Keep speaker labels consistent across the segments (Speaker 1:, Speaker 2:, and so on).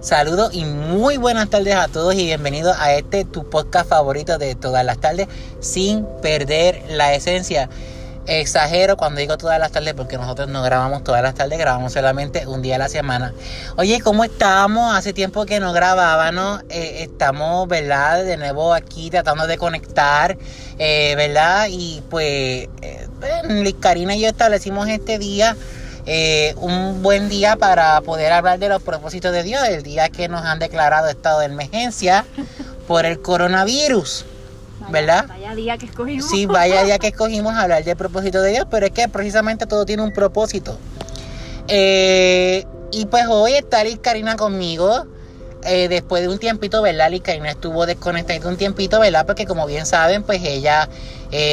Speaker 1: Saludos y muy buenas tardes a todos y bienvenidos a este tu podcast favorito de todas las tardes sin perder la esencia. Exagero cuando digo todas las tardes porque nosotros no grabamos todas las tardes, grabamos solamente un día a la semana. Oye, ¿cómo estamos? Hace tiempo que no grabábamos, eh, estamos, ¿verdad? De nuevo aquí tratando de conectar, eh, ¿verdad? Y pues, eh, Karina y yo establecimos este día eh, un buen día para poder hablar de los propósitos de Dios, el día que nos han declarado estado de emergencia por el coronavirus. ¿Verdad?
Speaker 2: Vaya día que escogimos.
Speaker 1: Sí, vaya día que escogimos hablar del propósito de Dios, pero es que precisamente todo tiene un propósito. Eh, y pues hoy está Liz Karina conmigo. Eh, después de un tiempito, ¿verdad? Liz Karina estuvo desconectada un tiempito, ¿verdad? Porque como bien saben, pues ella,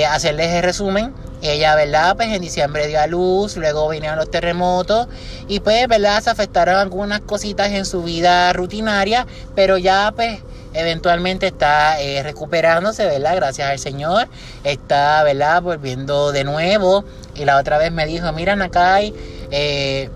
Speaker 1: hacerles el resumen, ella, ¿verdad? Pues en diciembre dio a luz, luego vinieron los terremotos y pues, ¿verdad? Se afectaron algunas cositas en su vida rutinaria, pero ya pues eventualmente está eh, recuperándose, ¿verdad? Gracias al Señor. Está, ¿verdad? Volviendo de nuevo. Y la otra vez me dijo, mira, Nakai, eh,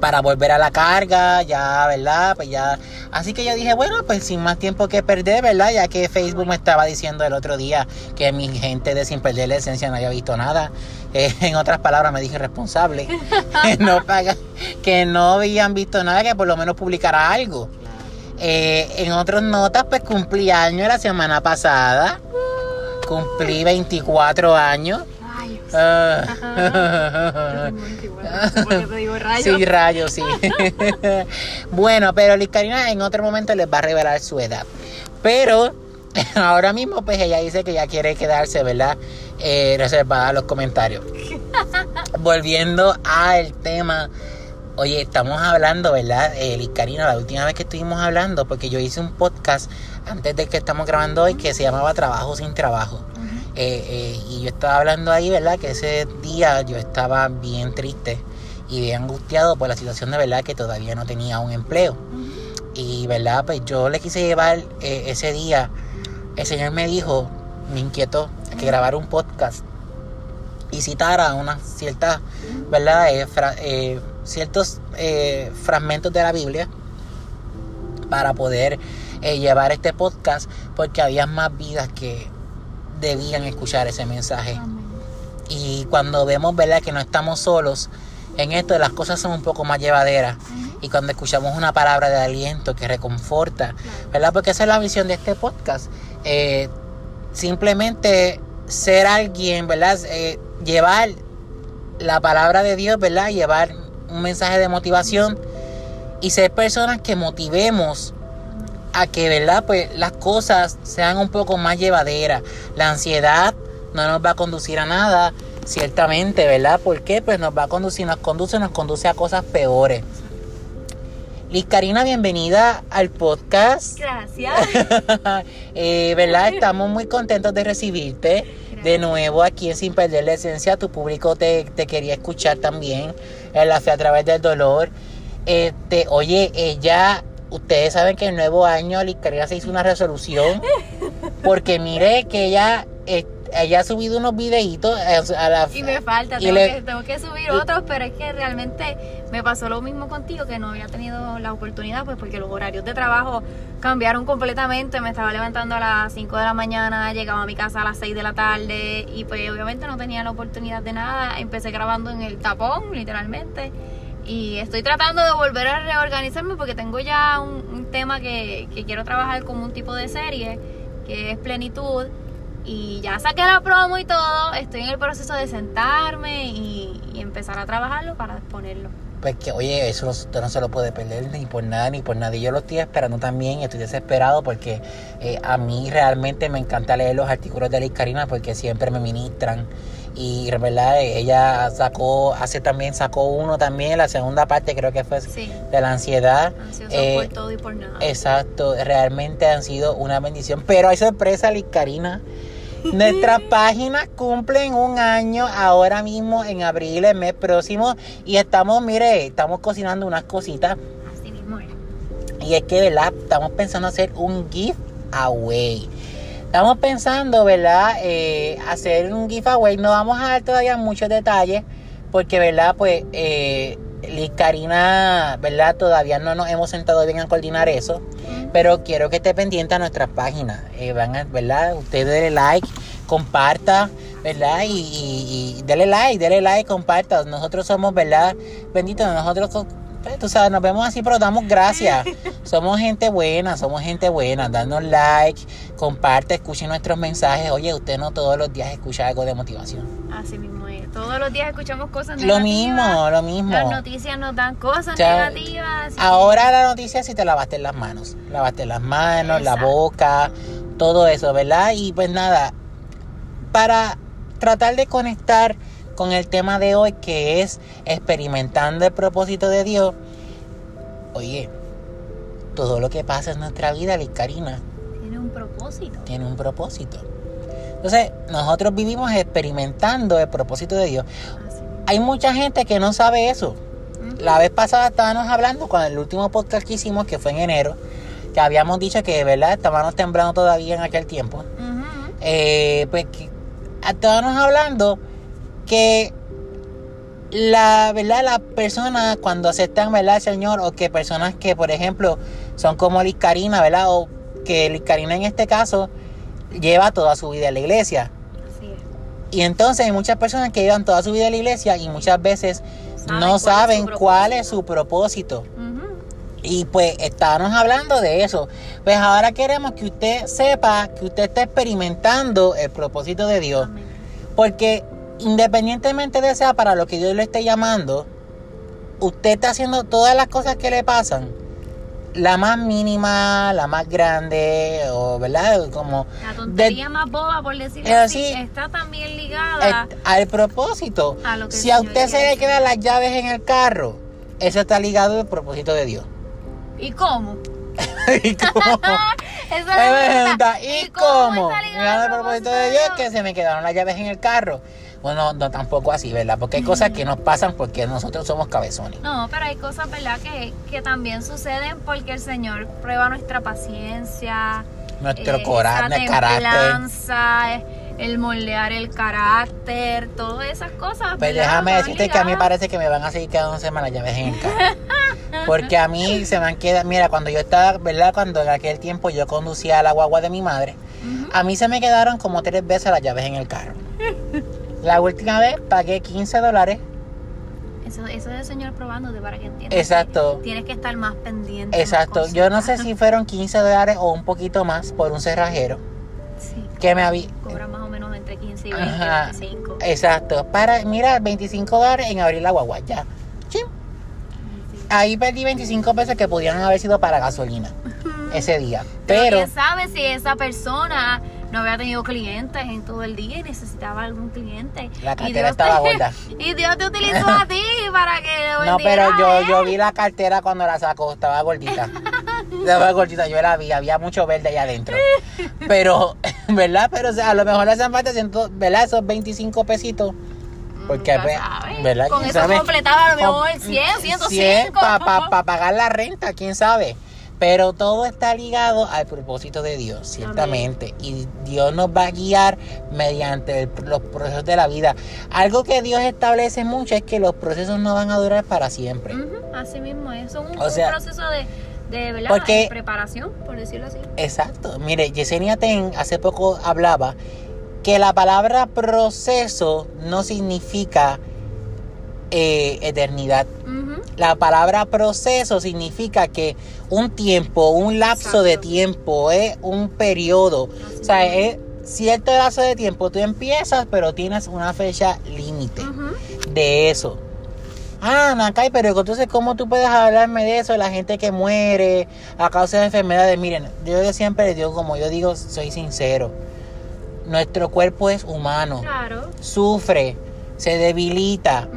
Speaker 1: para volver a la carga, ya, ¿verdad? Pues ya. Así que yo dije, bueno, pues sin más tiempo que perder, ¿verdad? Ya que Facebook me estaba diciendo el otro día que mi gente de Sin Perder la Esencia no había visto nada. Eh, en otras palabras, me dije responsable. que, no paga, que no habían visto nada, que por lo menos publicara algo. Eh, en otras notas, pues cumplí año la semana pasada. Cumplí 24 años.
Speaker 2: Ah.
Speaker 1: Sí, rayos, sí. bueno, pero Liz Karina en otro momento les va a revelar su edad. Pero ahora mismo, pues ella dice que ya quiere quedarse, ¿verdad? Eh, reservada a los comentarios. Volviendo al tema. Oye, estamos hablando, ¿verdad? Eh, Liz Karina, la última vez que estuvimos hablando, porque yo hice un podcast antes de que estamos grabando hoy que se llamaba Trabajo sin Trabajo. Eh, eh, y yo estaba hablando ahí, ¿verdad? Que ese día yo estaba bien triste y bien angustiado por la situación de verdad que todavía no tenía un empleo. Y, ¿verdad? Pues yo le quise llevar eh, ese día. El Señor me dijo, me inquietó, que grabar un podcast y citara unas ciertas, ¿verdad? Ciertos fragmentos de la Biblia para poder llevar este podcast porque había más vidas que debían escuchar ese mensaje. Y cuando vemos, ¿verdad?, que no estamos solos en esto, las cosas son un poco más llevaderas. Y cuando escuchamos una palabra de aliento que reconforta, ¿verdad? Porque esa es la visión de este podcast. Eh, simplemente ser alguien, ¿verdad? Eh, llevar la palabra de Dios, ¿verdad? Llevar un mensaje de motivación y ser personas que motivemos a que, ¿verdad? Pues las cosas sean un poco más llevaderas. La ansiedad no nos va a conducir a nada, ciertamente, ¿verdad? ¿Por qué? Pues nos va a conducir, nos conduce, nos conduce a cosas peores. Liz Karina, bienvenida al podcast.
Speaker 2: Gracias.
Speaker 1: eh, ¿Verdad? Estamos muy contentos de recibirte de nuevo aquí en Sin Perder la Esencia. Tu público te, te quería escuchar también en la fe a través del dolor. Este, oye, ella ustedes saben que el nuevo año Licaria se hizo una resolución porque mire que ella eh, ella ha subido unos videitos eh, a la
Speaker 2: y me falta tengo, que, tengo, que, subir otros pero es que realmente me pasó lo mismo contigo que no había tenido la oportunidad pues porque los horarios de trabajo cambiaron completamente me estaba levantando a las 5 de la mañana llegaba a mi casa a las 6 de la tarde y pues obviamente no tenía la oportunidad de nada empecé grabando en el tapón literalmente y estoy tratando de volver a reorganizarme porque tengo ya un, tema que, quiero trabajar como un tipo de serie, que es plenitud. Y ya saqué la promo y todo, estoy en el proceso de sentarme y, empezar a trabajarlo para exponerlo.
Speaker 1: Pues que, oye, eso usted no se lo puede perder ni por nada ni por nada. Y yo lo estoy esperando también, estoy desesperado porque eh, a mí realmente me encanta leer los artículos de Liz Karina porque siempre me ministran. Y verdad ella sacó hace también sacó uno también la segunda parte creo que fue de la ansiedad.
Speaker 2: Eh, por todo y por nada.
Speaker 1: exacto realmente han sido una bendición. Pero hay sorpresa Liz Karina Nuestras páginas cumplen un año ahora mismo en abril, el mes próximo. Y estamos, mire, estamos cocinando unas cositas.
Speaker 2: Así mismo
Speaker 1: Y es que, ¿verdad? Estamos pensando hacer un giveaway. Estamos pensando, ¿verdad? Eh, hacer un giveaway. No vamos a dar todavía muchos detalles porque, ¿verdad? Pues, eh, Liz Karina, ¿verdad? Todavía no nos hemos sentado bien a coordinar eso, pero quiero que esté pendiente a nuestras páginas, eh, van a, ¿verdad? Usted dele like, comparta, ¿verdad? Y, y, y dele like, dele like, comparta. Nosotros somos, ¿verdad? Bendito, nosotros pues, tú sabes, nos vemos así, pero damos gracias. somos gente buena, somos gente buena. Danos like, comparte, escuche nuestros mensajes. Oye, usted no todos los días escucha algo de motivación.
Speaker 2: Así mismo. Todos los días escuchamos cosas
Speaker 1: negativas. Lo mismo, lo mismo.
Speaker 2: Las noticias nos dan cosas negativas.
Speaker 1: Ahora la noticia es si te lavaste las manos. Lavaste las manos, la boca, todo eso, ¿verdad? Y pues nada, para tratar de conectar con el tema de hoy que es experimentando el propósito de Dios. Oye, todo lo que pasa en nuestra vida, Karina,
Speaker 2: tiene un propósito.
Speaker 1: Tiene un propósito. Entonces, nosotros vivimos experimentando el propósito de Dios. Hay mucha gente que no sabe eso. La vez pasada estábamos hablando con el último podcast que hicimos, que fue en enero, que habíamos dicho que, ¿verdad? Estábamos temblando todavía en aquel tiempo. eh, pues estábamos hablando que la verdad las personas cuando aceptan verdad Señor o que personas que por ejemplo son como Liz Karina verdad o que Liz Karina en este caso lleva toda su vida a la iglesia. Y entonces hay muchas personas que llevan toda su vida a la iglesia y muchas veces no saben cuál es su propósito, y pues estábamos hablando de eso. Pues ahora queremos que usted sepa que usted está experimentando el propósito de Dios. Porque independientemente de sea para lo que Dios le esté llamando, usted está haciendo todas las cosas que le pasan. La más mínima, la más grande, o verdad, como...
Speaker 2: La tontería más boba, por decirlo así, está también ligada
Speaker 1: al propósito. si a usted se le quedan las llaves en el carro, eso está ligado al propósito de Dios.
Speaker 2: ¿Y cómo?
Speaker 1: ¿Y cómo? ¿Y, cómo? el propósito de Dios que se me quedaron las llaves en el carro. Bueno, no tampoco así, ¿verdad? Porque hay cosas que nos pasan porque nosotros somos cabezones.
Speaker 2: No, pero hay cosas, ¿verdad? Que, que también suceden porque el Señor prueba nuestra paciencia.
Speaker 1: Nuestro eh, coraje, carácter.
Speaker 2: El moldear el carácter, todas esas cosas.
Speaker 1: Pues déjame decirte que a mí parece que me van a seguir quedando semanas llaves en el carro. Porque a mí se me han quedado, mira, cuando yo estaba, ¿verdad? Cuando en aquel tiempo yo conducía la guagua de mi madre, a mí se me quedaron como tres veces las llaves en el carro. La última vez pagué 15 dólares.
Speaker 2: Eso, eso es el señor probándote para que entiendas.
Speaker 1: Exacto.
Speaker 2: tienes que estar más pendiente.
Speaker 1: Exacto. Yo no sé si fueron 15 dólares o un poquito más por un cerrajero. Sí. Que me había.
Speaker 2: Cobra más o menos entre 15 y 20, Ajá. 25.
Speaker 1: Exacto. Para, mira, 25 dólares en abrir la guagua. Ya. Chim. Ahí perdí 25 pesos que podían haber sido para gasolina ese día. Pero, Pero
Speaker 2: quién sabe si esa persona no había tenido clientes en todo el día y necesitaba algún cliente.
Speaker 1: La cartera estaba gorda.
Speaker 2: Y Dios te utilizó a ti para que
Speaker 1: No, pero yo, yo vi la cartera cuando la sacó, estaba gordita. estaba gordita, yo la vi, había mucho verde ahí adentro. Pero, ¿verdad? Pero o sea, a lo mejor le hacen falta, ¿verdad? Esos 25 pesitos. Porque, ¿verdad?
Speaker 2: Con eso completaba a lo mejor 100, 105. 100
Speaker 1: para pagar la renta, quién sabe. Pero todo está ligado al propósito de Dios, ciertamente. Y Dios nos va a guiar mediante los procesos de la vida. Algo que Dios establece mucho es que los procesos no van a durar para siempre.
Speaker 2: Así mismo, eso es un, proceso de, preparación, por decirlo así.
Speaker 1: Exacto. Mire, Yesenia Ten hace poco hablaba que la palabra proceso no significa eh, eternidad. La palabra proceso significa que un tiempo, un lapso de tiempo, es un periodo. o sea, es cierto lapso de tiempo. Tú empiezas, pero tienes una fecha límite de eso. Ah, Nakai, pero entonces, ¿cómo tú puedes hablarme de eso? De la gente que muere a causa de enfermedades. Miren, yo siempre digo, como yo digo, soy sincero. Nuestro cuerpo es humano.
Speaker 2: Claro.
Speaker 1: Sufre, se debilita.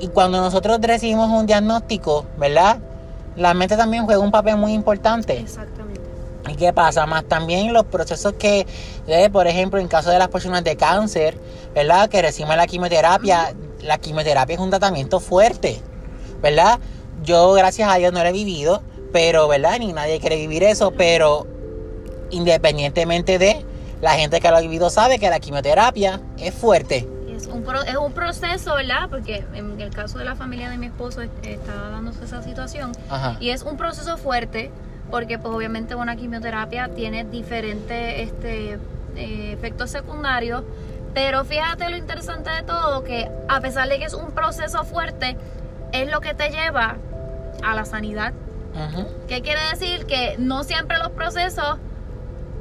Speaker 1: Y cuando nosotros recibimos un diagnóstico, ¿verdad? La mente también juega un papel muy importante.
Speaker 2: Exactamente.
Speaker 1: ¿Y qué pasa? Más también los procesos que, eh, por ejemplo, en caso de las personas de cáncer, ¿verdad? Que reciben la quimioterapia, la quimioterapia es un tratamiento fuerte, ¿verdad? Yo, gracias a Dios, no lo he vivido, pero, ¿verdad? Ni nadie quiere vivir eso, pero independientemente de, la gente que lo ha vivido sabe que la quimioterapia es fuerte
Speaker 2: un, es un proceso, ¿verdad? Porque en el caso de la familia de mi esposo está dándose esa situación. Y es un proceso fuerte porque pues obviamente una quimioterapia tiene diferentes este, eh, efectos secundarios. Pero fíjate lo interesante de todo, que a pesar de que es un proceso fuerte, es lo que te lleva a la sanidad. ¿Qué quiere decir? Que no siempre los procesos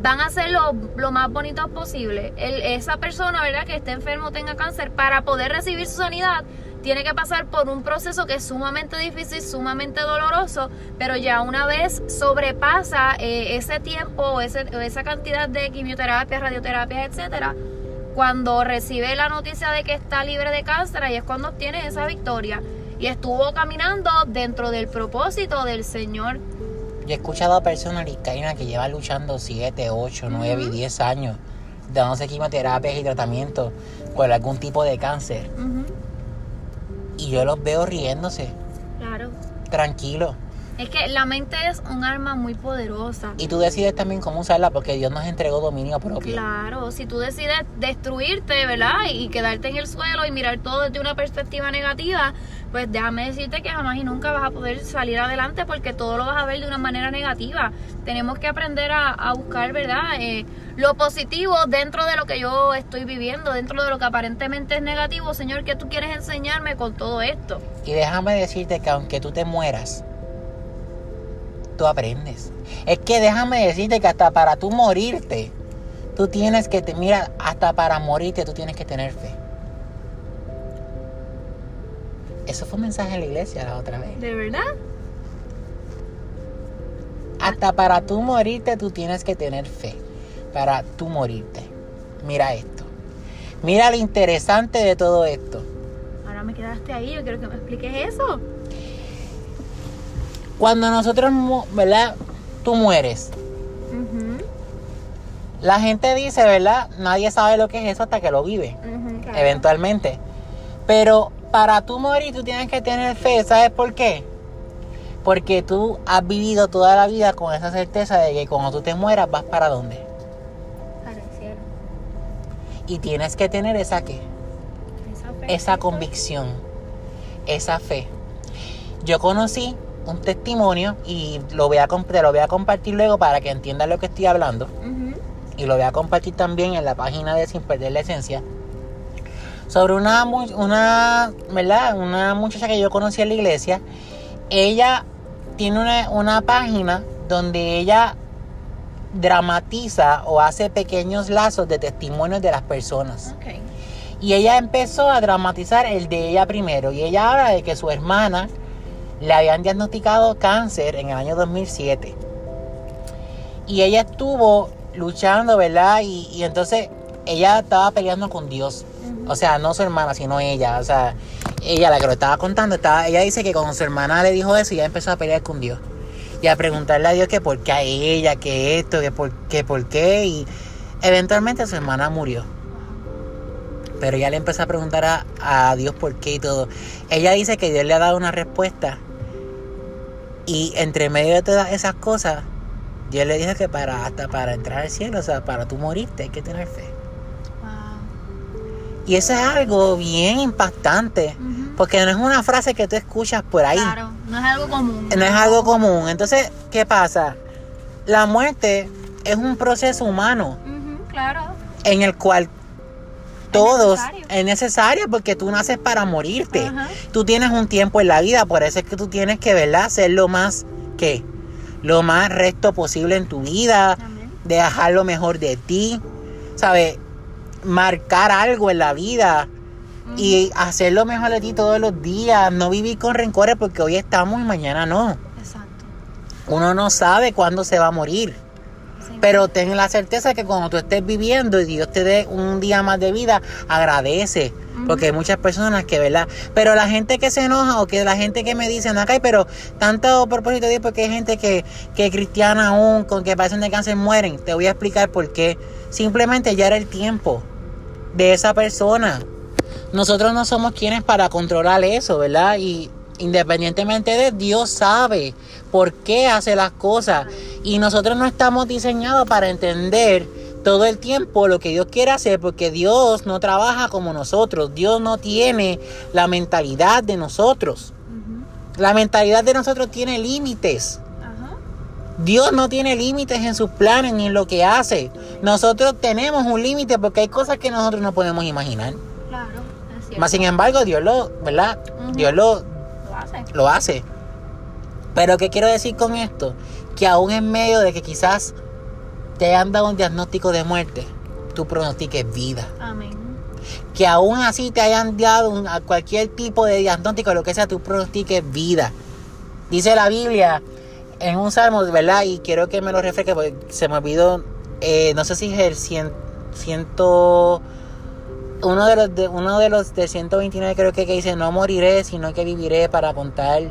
Speaker 2: van a ser lo, más bonitos posible. esa persona, ¿verdad? Que esté enfermo, tenga cáncer, para poder recibir su sanidad, tiene que pasar por un proceso que es sumamente difícil, sumamente doloroso, pero ya una vez sobrepasa eh, ese tiempo, ese, esa cantidad de quimioterapia, radioterapia, etcétera, cuando recibe la noticia de que está libre de cáncer, ahí es cuando obtiene esa victoria. Y estuvo caminando dentro del propósito del Señor
Speaker 1: yo he escuchado a personas, Karina, que llevan luchando 7, 8, 9 y 10 años, dándose quimioterapias y tratamientos con algún tipo de cáncer. Y yo los veo riéndose.
Speaker 2: Claro.
Speaker 1: Tranquilo.
Speaker 2: Es que la mente es un arma muy poderosa.
Speaker 1: Y tú decides también cómo usarla porque Dios nos entregó dominio propio.
Speaker 2: Claro, si tú decides destruirte, ¿verdad? Y quedarte en el suelo y mirar todo desde una perspectiva negativa, pues déjame decirte que jamás y nunca vas a poder salir adelante porque todo lo vas a ver de una manera negativa. Tenemos que aprender a, buscar, ¿verdad? Eh, lo positivo dentro de lo que yo estoy viviendo, dentro de lo que aparentemente es negativo. Señor, ¿qué tú quieres enseñarme con todo esto?
Speaker 1: Y déjame decirte que aunque tú te mueras, tú aprendes. Es que déjame decirte que hasta para tú morirte, tú tienes que, mira, hasta para morirte tú tienes que tener fe. Eso fue un mensaje en la iglesia la otra vez.
Speaker 2: ¿De verdad?
Speaker 1: Hasta para tú morirte tú tienes que tener fe. Para tú morirte. Mira esto. Mira lo interesante de todo esto.
Speaker 2: Ahora me quedaste ahí, yo quiero que me expliques eso.
Speaker 1: Cuando nosotros, ¿verdad? Tú mueres. La gente dice, ¿verdad? Nadie sabe lo que es eso hasta que lo vive. Eventualmente. Pero para tú morir tú tienes que tener fe. ¿Sabes por qué? Porque tú has vivido toda la vida con esa certeza de que cuando tú te mueras vas para dónde.
Speaker 2: Para el cielo.
Speaker 1: Y tienes que tener esa qué. Esa, esa convicción. Esa fe. Yo conocí un testimonio y lo voy a, te lo voy a compartir luego para que entiendas lo que estoy hablando. Y lo voy a compartir también en la página de Sin Perder la Esencia. Sobre una, una, ¿verdad? una muchacha que yo conocí en la iglesia. Ella tiene una, una página donde ella dramatiza o hace pequeños lazos de testimonios de las personas. Y ella empezó a dramatizar el de ella primero. Y ella habla de que su hermana le habían diagnosticado cáncer en el año 2007. Y ella estuvo luchando, ¿verdad? Y, entonces ella estaba peleando con Dios. O sea, no su hermana, sino ella. O sea, ella la que lo estaba contando, estaba, ella dice que cuando su hermana le dijo eso, ella empezó a pelear con Dior. Y a preguntarle a Dios que por qué a ella, que esto, que por qué, por qué. Y eventualmente su hermana murió. Pero ella le empezó a preguntar a, a Dios por qué y todo. Ella dice que Dios le ha dado una respuesta y entre medio de todas esas cosas, yo le dije que para hasta para entrar al cielo, o sea, para tú morirte hay que tener fe. Y eso es algo bien impactante, porque no es una frase que tú escuchas por ahí.
Speaker 2: Claro, no es algo común.
Speaker 1: No es algo común. Entonces, ¿qué pasa? La muerte es un proceso humano.
Speaker 2: claro.
Speaker 1: En el cual todos es necesario. porque tú naces para morirte. Tú tienes un tiempo en la vida, por eso es que tú tienes que, ¿verdad? Ser lo más, ¿qué? Lo más recto posible en tu vida, dejar lo mejor de ti, ¿sabes? Marcar algo en la vida y hacer lo mejor de ti todos los días, no vivir con rencores porque hoy estamos y mañana no. Exacto. Uno no sabe cuándo se va a morir. Pero ten la certeza que cuando tú estés viviendo y Dios te dé un día más de vida, agradece. Porque hay muchas personas que, ¿verdad? Pero la gente que se enoja o que la gente que me dice, acá pero tanto propósito de Dios porque hay gente que, que cristiana aún, con que padecen de cáncer, mueren. Te voy a explicar por qué. Simplemente ya era el tiempo de esa persona. Nosotros no somos quienes para controlar eso, ¿verdad? Y independientemente de Dios sabe por qué hace las cosas. Y nosotros no estamos diseñados para entender todo el tiempo lo que Dios quiere hacer porque Dios no trabaja como nosotros. Dios no tiene la mentalidad de nosotros. La mentalidad de nosotros tiene límites. Dios no tiene límites en sus planes ni en lo que hace. Nosotros tenemos un límite porque hay cosas que nosotros no podemos imaginar. Claro, es cierto. Más sin embargo, Dios lo, ¿verdad? Dios lo, lo hace. lo hace. Pero ¿qué quiero decir con esto? Que aún en medio de que quizás te hayan dado un diagnóstico de muerte, tú pronostiques vida. Amén. Que aún así te hayan dado cualquier tipo de diagnóstico, lo que sea, tú pronostiques vida. Dice la Biblia en un salmo, ¿verdad? Y quiero que me lo refresque porque se me olvidó, eh, no sé si es el ciento... Uno de los de, uno de los de 129 creo que, que dice, no moriré, sino que viviré para contar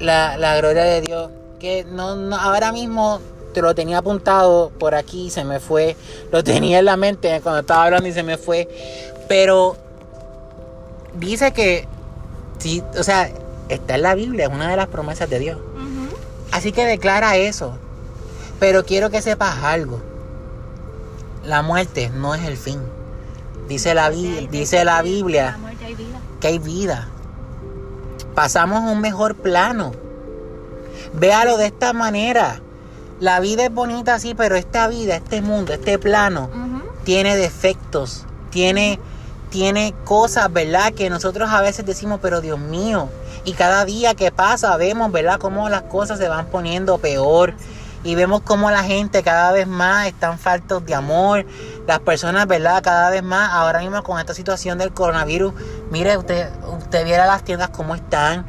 Speaker 1: la, la gloria de Dios. Que no, no, ahora mismo te lo tenía apuntado por aquí, se me fue. Lo tenía en la mente cuando estaba hablando y se me fue. Pero dice que, sí, o sea, está en la Biblia, es una de las promesas de Dios. Así que declara eso. Pero quiero que sepas algo. La muerte no es el fin. Dice la, dice la Biblia que hay vida. Pasamos a un mejor plano. Véalo de esta manera. La vida es bonita así, pero esta vida, este mundo, este plano, tiene defectos, tiene, tiene cosas, ¿verdad? Que nosotros a veces decimos, pero Dios mío, y cada día que pasa vemos, ¿verdad?, cómo las cosas se van poniendo peor. Y vemos cómo la gente cada vez más están faltos de amor. Las personas, ¿verdad? Cada vez más, ahora mismo con esta situación del coronavirus, mire, usted, usted viera las tiendas cómo están.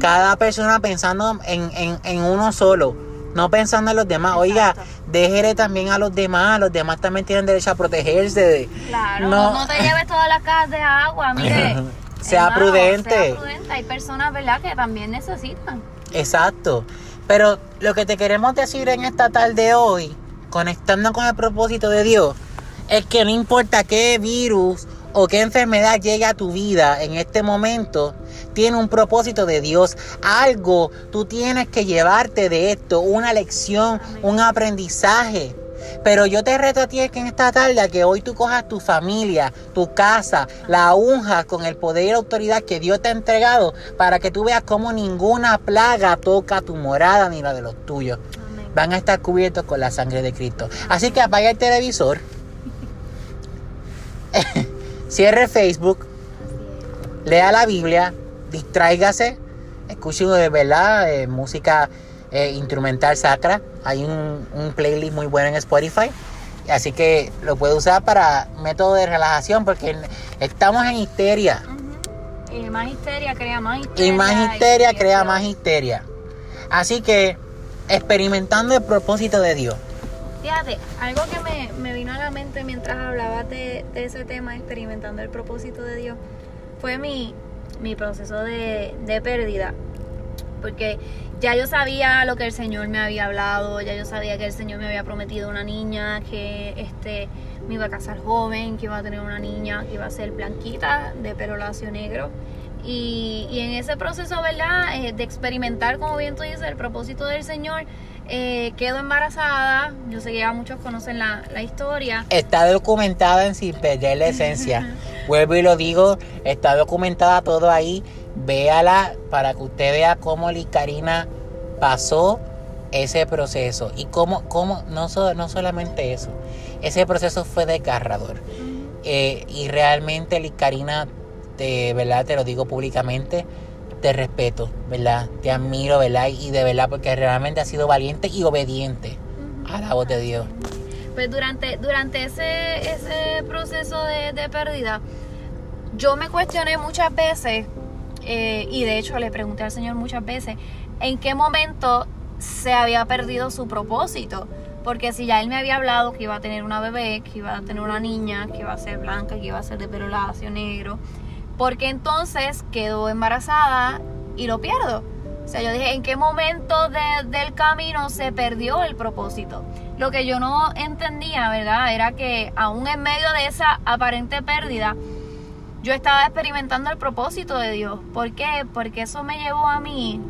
Speaker 1: Cada persona pensando en, en, uno solo no pensando en los demás. Oiga, déjele también a los demás. Los demás también tienen derecho a protegerse.
Speaker 2: Claro, no, te lleves todas las casas de agua. Mire,
Speaker 1: sea prudente.
Speaker 2: Hay personas, ¿verdad?, que también necesitan.
Speaker 1: Exacto. Pero lo que te queremos decir en esta tarde hoy, conectando con el propósito de Dios, es que no importa qué virus o qué enfermedad llegue a tu vida en este momento, tiene un propósito de Dios. Algo tú tienes que llevarte de esto, una lección, un aprendizaje. Pero yo te reto a ti que en esta tarde que hoy tú cojas tu familia, tu casa, la unja con el poder y la autoridad que Dios te ha entregado para que tú veas cómo ninguna plaga toca tu morada ni la de los tuyos. Van a estar cubiertos con la sangre de Cristo. Así que apaga el televisor. Cierre Facebook. Lea la Biblia. Distráigase. Escuche de verdad eh, música eh, instrumental sacra. Hay un, playlist muy bueno en Spotify. Así que lo puedo usar para método de relajación porque estamos en histeria.
Speaker 2: Y más histeria crea más histeria.
Speaker 1: Y más histeria crea más histeria. Así que experimentando el propósito de Dios.
Speaker 2: Fíjate, algo que me, vino a la mente mientras hablabas de, ese tema, experimentando el propósito de Dios, fue mi, proceso de, de pérdida. Porque ya yo sabía lo que el Señor me había hablado, ya yo sabía que el Señor me había prometido una niña, que este me iba a casar joven, que iba a tener una niña que iba a ser blanquita, de pelo lacio negro. Y, en ese proceso, ¿verdad? Eh, de experimentar, como bien tú dices, el propósito del Señor, eh, quedo embarazada. Yo sé que ya muchos conocen la, la historia.
Speaker 1: Está documentada en sin perder la esencia. Vuelvo y lo digo, está documentada todo ahí véala para que usted vea cómo Licarina pasó ese proceso y cómo, cómo no, no solamente eso, ese proceso fue desgarrador. Eh, y realmente Licarina, de verdad te lo digo públicamente, te respeto, ¿verdad? Te admiro, ¿verdad? Y de verdad porque realmente has sido valiente y obediente a la voz de Dios.
Speaker 2: Pues durante, durante ese, ese proceso de, de pérdida, yo me cuestioné muchas veces eh, y de hecho le pregunté al Señor muchas veces en qué momento se había perdido su propósito. Porque si ya él me había hablado que iba a tener una bebé, que iba a tener una niña, que iba a ser blanca, que iba a ser de pelo lacio, negro, porque entonces quedó embarazada y lo pierdo. O sea, yo dije, ¿en qué momento del camino se perdió el propósito? Lo que yo no entendía, ¿verdad? Era que aún en medio de esa aparente pérdida, yo estaba experimentando el propósito de Dios. ¿Por qué? Porque eso me llevó a mí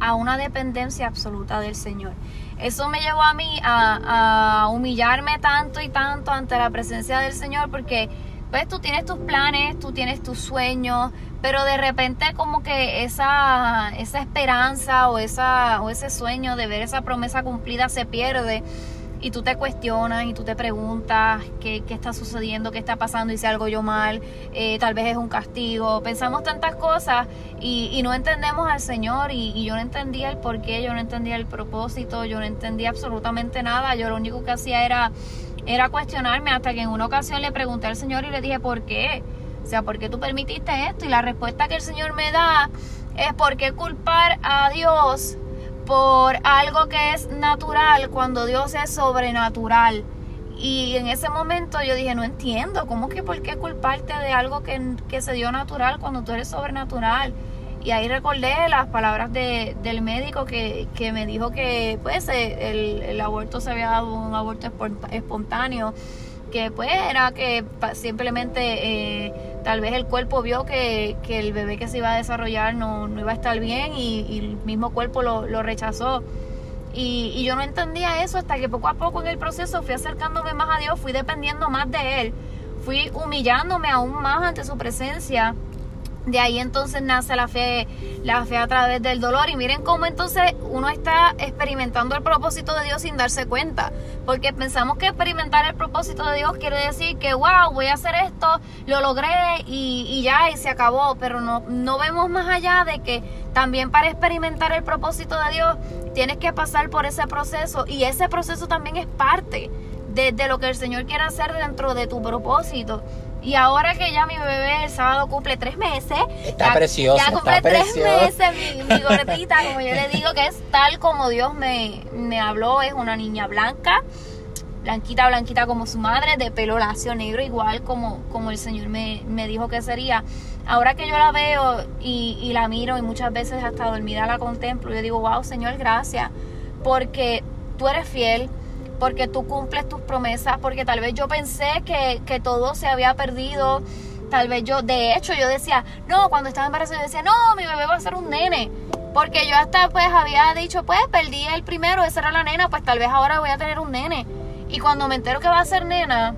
Speaker 2: a una dependencia absoluta del Señor. eso me llevó a mí a, a humillarme tanto y tanto ante la presencia del Señor porque pues tú tienes tus planes, tú tienes tus sueños, pero de repente como que esa, esa esperanza o, esa, o ese sueño de ver esa promesa cumplida se pierde y tú te cuestionas y tú te preguntas qué, qué está sucediendo, qué está pasando, hice algo yo mal, eh, tal vez es un castigo. Pensamos tantas cosas y, y no entendemos al Señor y, y, yo no entendía el porqué, yo no entendía el propósito, yo no entendía absolutamente nada. Yo lo único que hacía era, era cuestionarme hasta que en una ocasión le pregunté al Señor y le dije, ¿por qué? O sea, ¿por qué tú permitiste esto? Y la respuesta que el Señor me da es, ¿por qué culpar a Dios? Por algo que es natural cuando Dios es sobrenatural. Y en ese momento yo dije, no entiendo, ¿cómo que por qué culparte de algo que, se dio natural cuando tú eres sobrenatural? Y ahí recordé las palabras de, del médico que, que, me dijo que pues el, el, aborto se había dado un aborto espontáneo, que pues era que simplemente eh, tal vez el cuerpo vio que, el bebé que se iba a desarrollar no, iba a estar bien y, el mismo cuerpo lo, rechazó. Y, y, yo no entendía eso hasta que poco a poco en el proceso fui acercándome más a Dios, fui dependiendo más de Él, fui humillándome aún más ante su presencia de ahí entonces nace la fe, la fe a través del dolor. Y miren cómo entonces uno está experimentando el propósito de Dios sin darse cuenta. Porque pensamos que experimentar el propósito de Dios quiere decir que, wow, voy a hacer esto, lo logré y, y ya, y se acabó. Pero no, no vemos más allá de que también para experimentar el propósito de Dios tienes que pasar por ese proceso. Y ese proceso también es parte de, de lo que el Señor quiere hacer dentro de tu propósito. Y ahora que ya mi bebé el sábado cumple tres meses.
Speaker 1: Está precioso.
Speaker 2: Ya cumple tres meses mi, mi, gordita, como yo le digo, que es tal como Dios me, me habló. Es una niña blanca, blanquita, blanquita como su madre, de pelo lacio negro, igual como, como el Señor me, me dijo que sería. Ahora que yo la veo y, y la miro y muchas veces hasta dormida la contemplo, yo digo, wow, Señor, gracias, porque tú eres fiel porque tú cumples tus promesas, porque tal vez yo pensé que, que todo se había perdido, tal vez yo, de hecho yo decía, no, cuando estaba embarazada yo decía, no, mi bebé va a ser un nene, porque yo hasta pues había dicho, pues perdí el primero, esa era la nena, pues tal vez ahora voy a tener un nene. Y cuando me entero que va a ser nena,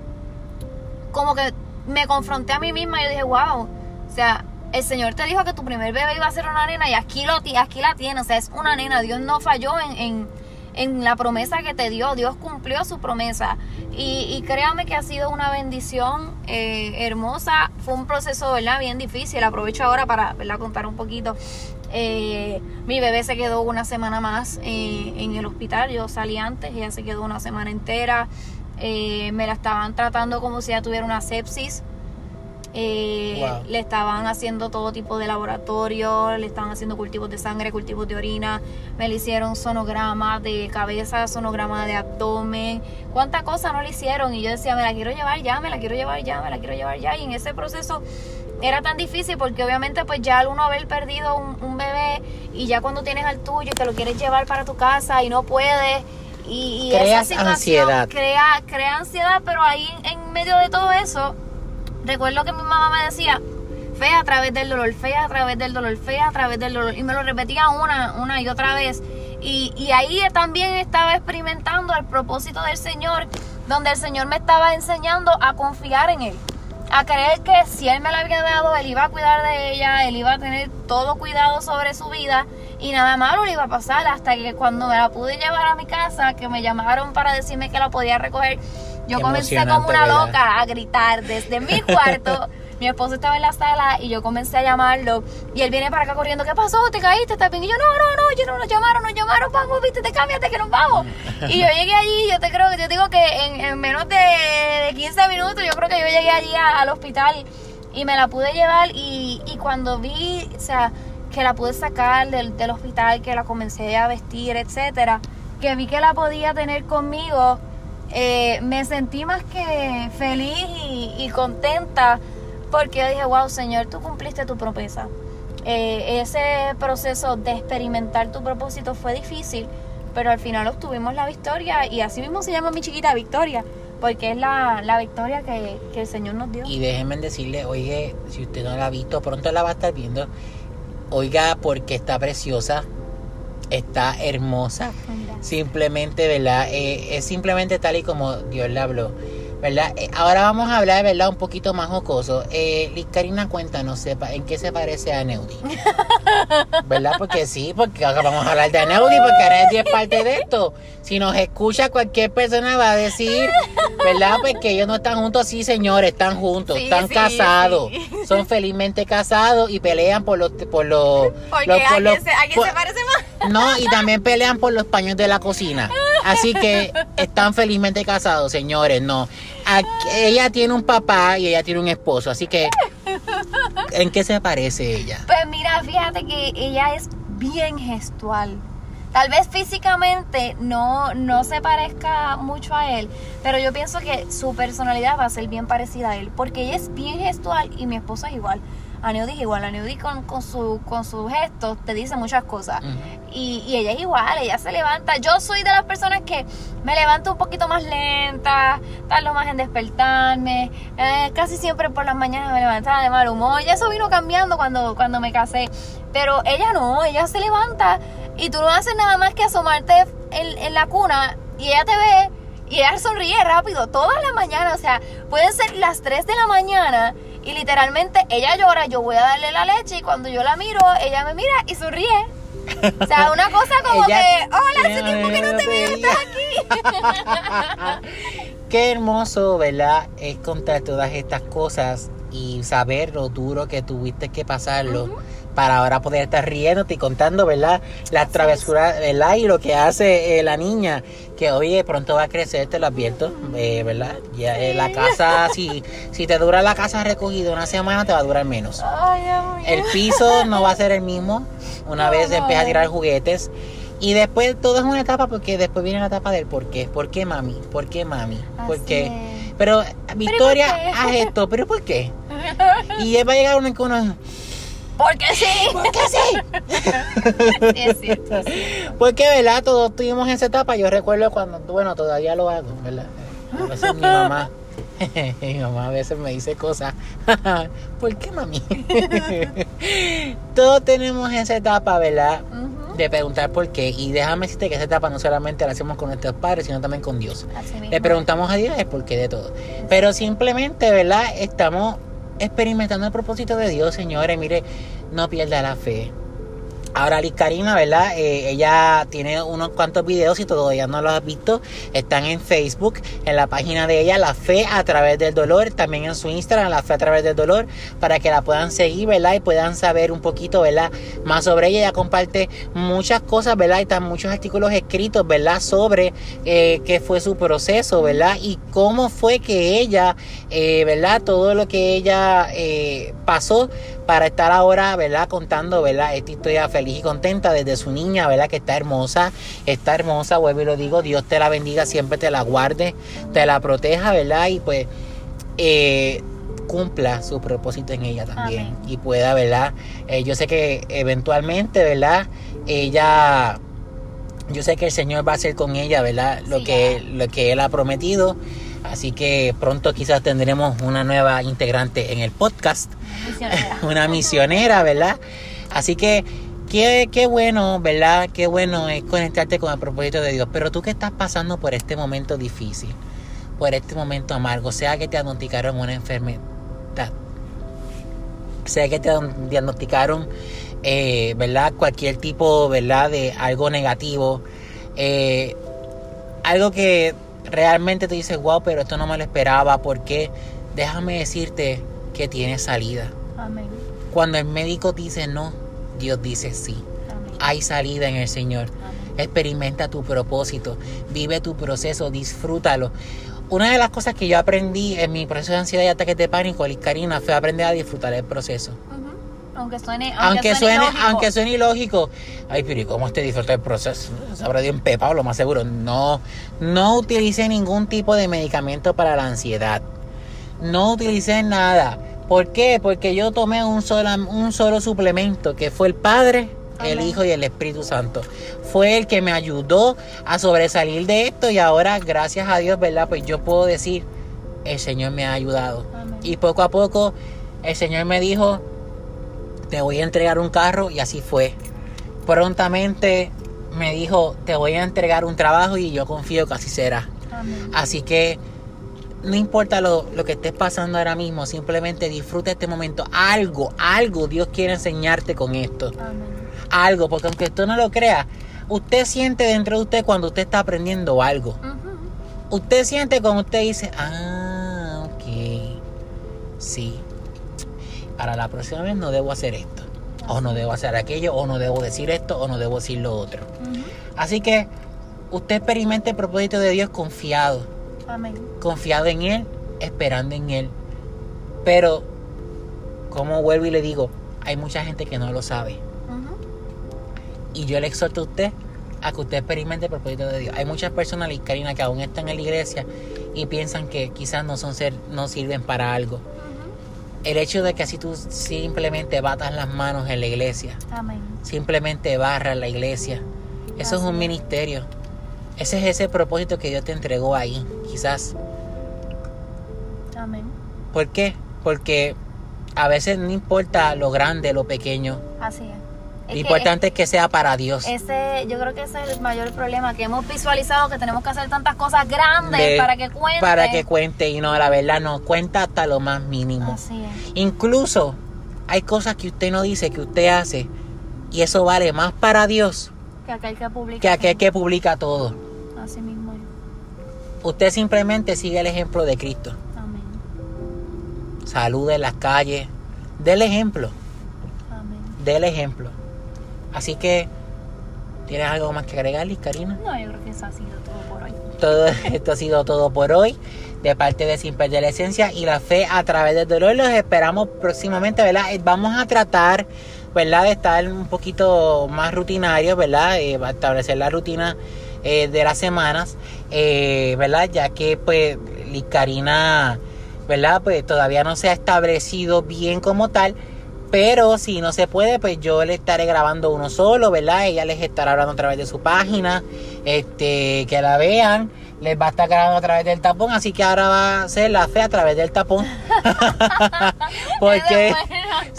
Speaker 2: como que me confronté a mí misma y dije, wow, o sea, el Señor te dijo que tu primer bebé iba a ser una nena y aquí, lo, aquí la tiene, o sea, es una nena, Dios no falló en en la promesa que te dio. Dios cumplió su promesa. Y, créame que ha sido una bendición eh, hermosa. Fue un proceso, ¿verdad? Bien difícil. Aprovecho ahora para contar un poquito. Eh, mi bebé se quedó una semana más eh, en el hospital. Yo salí antes, ella se quedó una semana entera. me la estaban tratando como si ella tuviera una sepsis. Eh, le estaban haciendo todo tipo de laboratorio, le estaban haciendo cultivos de sangre, cultivos de orina, me le hicieron sonograma de cabeza, sonograma de abdomen, cuánta cosa no le hicieron. Y yo decía, me la quiero llevar ya, me la quiero llevar ya, me la quiero llevar ya. Y en ese proceso era tan difícil porque obviamente pues ya al uno haber perdido un, bebé y ya cuando tienes al tuyo y te lo quieres llevar para tu casa y no puedes y, y esa situación ansiedad. Crea, crea ansiedad, pero ahí en medio de todo eso Recuerdo que mi mamá me decía, fe a través del dolor, fe a través del dolor, fe a través del dolor. Y me lo repetía una, una y otra vez. Y, y ahí también estaba experimentando el propósito del Señor, donde el Señor me estaba enseñando a confiar en Él. A creer que si Él me la había dado, Él iba a cuidar de ella, Él iba a tener todo cuidado sobre su vida y nada malo le iba a pasar hasta que cuando me la pude llevar a mi casa, que me llamaron para decirme que la podía recoger, yo comencé como una loca a gritar desde mi cuarto. mi esposo estaba en la sala y yo comencé a llamarlo. Y él viene para acá corriendo, ¿qué pasó? ¿Te caíste? ¿Estás bien? Y yo, no, no, no, yo no nos llamaron, nos llamaron, vamos, viste, te cámbiate que nos vamos. y yo llegué allí, yo te creo que yo digo que en, menos de, 15 minutos, yo creo que yo llegué allí al hospital y me la pude llevar. Y, y cuando vi, o sea, que la pude sacar del, del hospital, que la comencé a vestir, etcétera, que vi que la podía tener conmigo eh, me sentí más que feliz y, contenta porque yo dije, wow, Señor, tú cumpliste tu promesa. Eh, ese proceso de experimentar tu propósito fue difícil, pero al final obtuvimos la victoria y así mismo se llama mi chiquita Victoria, porque es la, victoria que, que, el Señor nos dio.
Speaker 1: Y déjenme decirle, oye, si usted no la ha visto, pronto la va a estar viendo. Oiga, porque está preciosa. está hermosa. Simplemente, ¿verdad? Eh, es simplemente tal y como Dios le habló. ¿Verdad? Eh, ahora vamos a hablar, ¿verdad? Un poquito más jocoso. Eh, Liz Karina, cuéntanos, sepa, ¿en qué se parece a Neudi? ¿Verdad? Porque sí, porque ahora vamos a hablar de Neudi, porque ahora es parte de esto. Si nos escucha cualquier persona va a decir, ¿verdad? Pues que ellos no están juntos, sí, señores, están juntos, están casados, son felizmente casados y pelean por los... Por los,
Speaker 2: porque los, por los, se, ¿a quién se parece más?
Speaker 1: No, y también pelean por los paños de la cocina. Así que están felizmente casados, señores, no ella tiene un papá y ella tiene un esposo, así que ¿en qué se parece ella?
Speaker 2: Pues mira, fíjate que ella es bien gestual. Tal vez físicamente no, no se parezca mucho a él, pero yo pienso que su personalidad va a ser bien parecida a él, porque ella es bien gestual y mi esposo es igual a Neudi igual, a Neudi con, con, su, con sus gestos te dice muchas cosas. y, y, ella es igual, ella se levanta. Yo soy de las personas que me levanto un poquito más lenta, tardo más en despertarme. Eh, casi siempre por las mañanas me levantaba de mal humor. Ya eso vino cambiando cuando, cuando me casé. Pero ella no, ella se levanta y tú no haces nada más que asomarte en, en la cuna y ella te ve y ella sonríe rápido todas las mañanas. O sea, pueden ser las 3 de la mañana y literalmente ella llora, yo voy a darle la leche y cuando yo la miro, ella me mira y sonríe. O sea, una cosa como que, hola, hace tiempo que no te veo, estás aquí.
Speaker 1: Qué hermoso, ¿verdad? Es contar todas estas cosas y saber lo duro que tuviste que pasarlo para ahora poder estar riéndote y contando, ¿verdad? Las travesuras, ¿verdad? Y lo que hace eh, la niña, que oye, pronto va a crecer, te lo advierto, eh, ¿verdad? Ya eh, la casa, si, si te dura la casa recogida una semana, te va a durar menos. el piso no va a ser el mismo una vez empieza a tirar juguetes. Y después todo es una etapa porque después viene la etapa del por qué. ¿Por qué mami? ¿Por qué mami? ¿Por qué? Pero Victoria, haz esto, pero ¿por qué? Y va a llegar uno que uno
Speaker 2: porque sí.
Speaker 1: Porque sí. sí, es cierto, Porque, ¿verdad? Todos tuvimos esa etapa. Yo recuerdo cuando, bueno, todavía lo hago, ¿verdad? A veces mi mamá, mi mamá a veces me dice cosas. ¿Por qué, mami? Todos tenemos esa etapa, ¿verdad? De preguntar por qué. Y déjame decirte que esa etapa no solamente la hacemos con nuestros padres, sino también con Dios. Le preguntamos a Dios el por qué de todo. Pero simplemente, ¿verdad? Estamos experimentando el propósito de Dios, señores. Mire, no pierda la fe. Ahora Liz Karina, ¿verdad? Eh, ella tiene unos cuantos videos y todavía no los has visto. Están en Facebook, en la página de ella, La Fe a través del dolor. También en su Instagram, La Fe a través del dolor. Para que la puedan seguir, ¿verdad? Y puedan saber un poquito, ¿verdad? Más sobre ella. Ella comparte muchas cosas, ¿verdad? Y están muchos artículos escritos, ¿verdad? Sobre eh, qué fue su proceso, ¿verdad? Y cómo fue que ella, eh, ¿verdad? Todo lo que ella pasó para estar ahora, ¿verdad? Contando, ¿verdad? Esta historia feliz y contenta desde su niña, ¿verdad? Que está hermosa, está hermosa, vuelvo y lo digo, Dios te la bendiga, siempre te la guarde, te la proteja, ¿verdad? Y pues eh, cumpla su propósito en ella también y pueda, ¿verdad? Eh, yo sé que eventualmente, ¿verdad? Ella yo sé que el Señor va a hacer con ella, ¿verdad? Lo que lo que él ha prometido. Así que pronto quizás tendremos una nueva integrante en el podcast. una misionera, ¿verdad? Así que qué, qué bueno, ¿verdad? Qué bueno es conectarte con el propósito de Dios. Pero tú que estás pasando por este momento difícil, por este momento amargo, sea que te diagnosticaron una enfermedad, sea que te diagnosticaron, eh, ¿verdad? Cualquier tipo, ¿verdad? De algo negativo, eh, algo que realmente te dices, wow, pero esto no me lo esperaba, porque déjame decirte que tiene salida. Amén. Cuando el médico dice no, Dios dice sí. Hay salida en el Señor. Experimenta tu propósito, vive tu proceso, disfrútalo. Una de las cosas que yo aprendí en mi proceso de ansiedad y ataques de pánico, Liz Karina, fue aprender a disfrutar el proceso.
Speaker 2: Aunque suene,
Speaker 1: aunque, suene, aunque suene ilógico. Ay, pero ¿y cómo este disfruta el proceso? Se habrá dio empepado, lo más seguro. No, no utilice ningún tipo de medicamento para la ansiedad. No utilicé nada. ¿Por qué? Porque yo tomé un solo, un solo suplemento, que fue el Padre, el Hijo y el Espíritu Santo. Fue el que me ayudó a sobresalir de esto y ahora, gracias a Dios, ¿verdad? Pues yo puedo decir, el Señor me ha ayudado. Y poco a poco el Señor me dijo, te voy a entregar un carro y así fue. Prontamente me dijo, te voy a entregar un trabajo y yo confío que así será. Así que no importa lo, lo, que estés pasando ahora mismo, simplemente disfruta este momento. Algo, algo Dios quiere enseñarte con esto. Algo, porque aunque tú no lo creas, usted siente dentro de usted cuando usted está aprendiendo algo. Usted siente cuando usted dice, ah, ok, sí, para la próxima vez no debo hacer esto, o no debo hacer aquello, o no debo decir esto, o no debo decir lo otro. Así que usted experimente el propósito de Dios confiado Confiado en Él, esperando en Él. Pero, como vuelvo y le digo, hay mucha gente que no lo sabe. Y yo le exhorto a usted a que usted experimente el propósito de Dios. Hay muchas personas, Karina, que aún están en la iglesia y piensan que quizás no son ser, no sirven para algo. El hecho de que así tú simplemente batas las manos en la iglesia, simplemente barras la iglesia, eso es un ministerio. Ese es ese propósito que Dios te entregó ahí, quizás.
Speaker 2: Amén.
Speaker 1: ¿Por qué? Porque a veces no importa lo grande, lo pequeño.
Speaker 2: Así es.
Speaker 1: Lo importante es, que sea para Dios.
Speaker 2: Ese, yo creo que ese es el mayor problema, que hemos visualizado que tenemos que hacer tantas cosas grandes para que cuente.
Speaker 1: Para que cuente, y no, la verdad no, cuenta hasta lo más mínimo.
Speaker 2: Así es.
Speaker 1: Incluso hay cosas que usted no dice, que usted hace, y eso vale más para Dios
Speaker 2: que aquel que publica,
Speaker 1: que, aquel que publica todo.
Speaker 2: Así mismo.
Speaker 1: Usted simplemente sigue el ejemplo de Cristo.
Speaker 2: Amén.
Speaker 1: Salude en las calles. Del ejemplo.
Speaker 2: Amén.
Speaker 1: Del ejemplo. Así que, ¿tienes algo más que agregar, Karina?
Speaker 2: No, yo creo que eso ha sido todo por hoy.
Speaker 1: Todo esto ha sido todo por hoy. De parte de Sin Perder la Esencia y la Fe a través del dolor. Los esperamos próximamente, ¿verdad? Eh, vamos a tratar, ¿verdad? De estar un poquito más rutinarios, ¿verdad? Eh, establecer la rutina eh, de las semanas, eh, ¿verdad? Ya que pues Licarina, ¿verdad? Pues todavía no se ha establecido bien como tal. Pero si no se puede, pues yo le estaré grabando uno solo, ¿verdad? Ella les estará hablando a través de su página, este, que la vean les va a estar grabando a través del tapón, así que ahora va a ser la fe a través del tapón. porque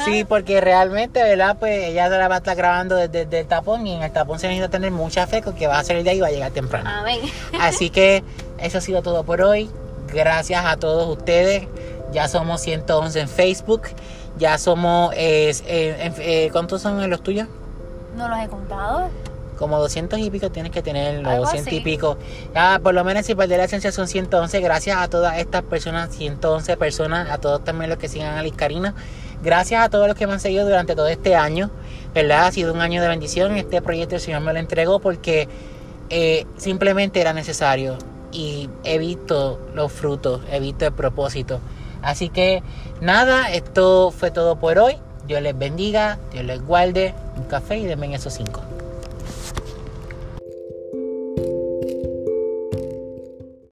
Speaker 1: sí, porque realmente, ¿verdad? Pues ella se la va a estar grabando desde, el tapón y en el tapón se necesita tener mucha fe porque va a salir de ahí y va a llegar temprano. así que eso ha sido todo por hoy. Gracias a todos ustedes. Ya somos 111 en Facebook. Ya somos... Eh, eh, ¿Cuántos son los tuyos?
Speaker 2: No los he contado
Speaker 1: como 200 y pico tienes que tener, los 200 y pico. Ya, por lo menos si perder la esencia son 111. Gracias a todas estas personas, 111 personas, a todos también los que sigan a Liz Karina. Gracias a todos los que me han seguido durante todo este año, ¿verdad? Ha sido un año de bendición. Este proyecto el Señor me lo entregó porque eh, simplemente era necesario y he visto los frutos, he visto el propósito. Así que nada, esto fue todo por hoy. Dios les bendiga, Dios les guarde. Un café y denme esos cinco.